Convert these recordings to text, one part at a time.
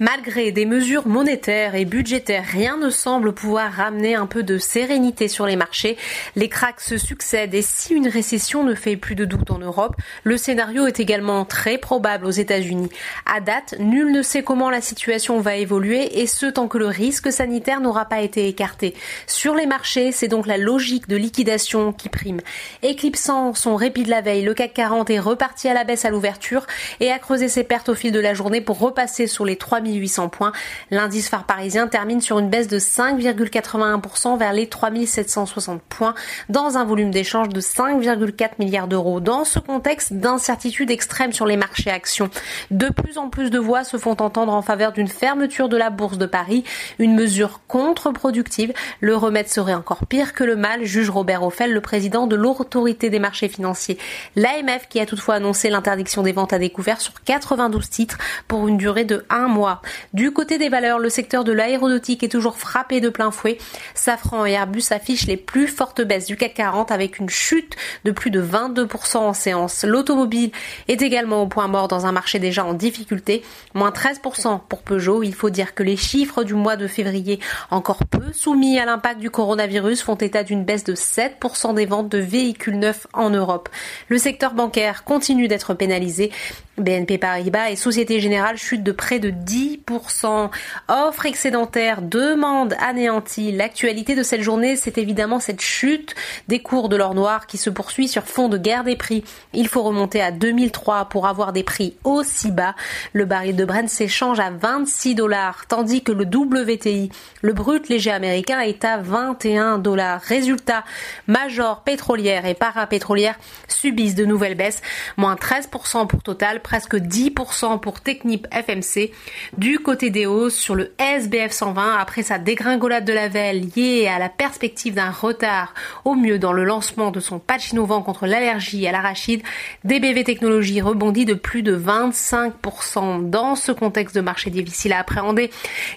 Malgré des mesures monétaires et budgétaires, rien ne semble pouvoir ramener un peu de sérénité sur les marchés. Les cracks se succèdent et si une récession ne fait plus de doute en Europe, le scénario est également très probable aux États-Unis. À date, nul ne sait comment la situation va évoluer et ce tant que le risque sanitaire n'aura pas été écarté. Sur les marchés, c'est donc la logique de liquidation qui prime. Éclipsant son répit de la veille, le CAC 40 est reparti à la baisse à l'ouverture et a creusé ses pertes au fil de la journée pour repasser sur les 3000 800 points. L'indice phare parisien termine sur une baisse de 5,81% vers les 3760 points dans un volume d'échange de 5,4 milliards d'euros. Dans ce contexte d'incertitude extrême sur les marchés actions, de plus en plus de voix se font entendre en faveur d'une fermeture de la bourse de Paris, une mesure contre-productive. Le remède serait encore pire que le mal, juge Robert Offel, le président de l'autorité des marchés financiers. L'AMF qui a toutefois annoncé l'interdiction des ventes à découvert sur 92 titres pour une durée de un mois. Du côté des valeurs, le secteur de l'aéronautique est toujours frappé de plein fouet. Safran et Airbus affichent les plus fortes baisses du CAC 40 avec une chute de plus de 22% en séance. L'automobile est également au point mort dans un marché déjà en difficulté, moins 13% pour Peugeot. Il faut dire que les chiffres du mois de février, encore peu soumis à l'impact du coronavirus, font état d'une baisse de 7% des ventes de véhicules neufs en Europe. Le secteur bancaire continue d'être pénalisé. BNP Paribas et Société Générale chutent de près de 10% Offre excédentaire, demande anéantie. L'actualité de cette journée, c'est évidemment cette chute des cours de l'or noir qui se poursuit sur fond de guerre des prix. Il faut remonter à 2003 pour avoir des prix aussi bas. Le baril de Brent s'échange à 26 dollars, tandis que le WTI, le brut léger américain, est à 21 dollars. Résultat, Major pétrolière et parapétrolière subissent de nouvelles baisses, moins 13% pour Total, presque 10% pour Technip FMC. Du côté des hausses, sur le SBF 120, après sa dégringolade de la veille liée à la perspective d'un retard au mieux dans le lancement de son patch innovant contre l'allergie à l'arachide, DBV Technologies rebondit de plus de 25%. Dans ce contexte de marché difficile à appréhender,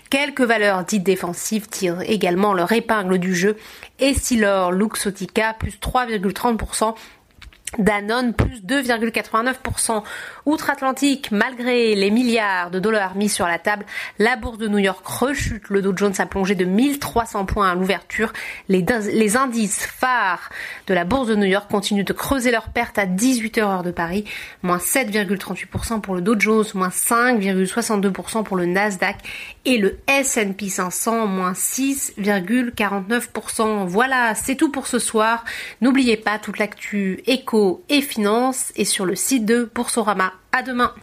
quelques valeurs dites défensives tirent également leur épingle du jeu. Essilor Luxotica plus 3,30%, Danone plus 2,89%. Outre-Atlantique, malgré les milliards de dollars mis sur la table, la bourse de New York rechute. Le Dow Jones a plongé de 1300 points à l'ouverture. Les, indices phares de la bourse de New York continuent de creuser leurs pertes à 18h heure de Paris. Moins 7,38% pour le Dow Jones, moins 5,62% pour le Nasdaq et le S&P 500, moins 6,49%. Voilà, c'est tout pour ce soir. N'oubliez pas toute l'actu et finance et sur le site de Boursorama. À demain.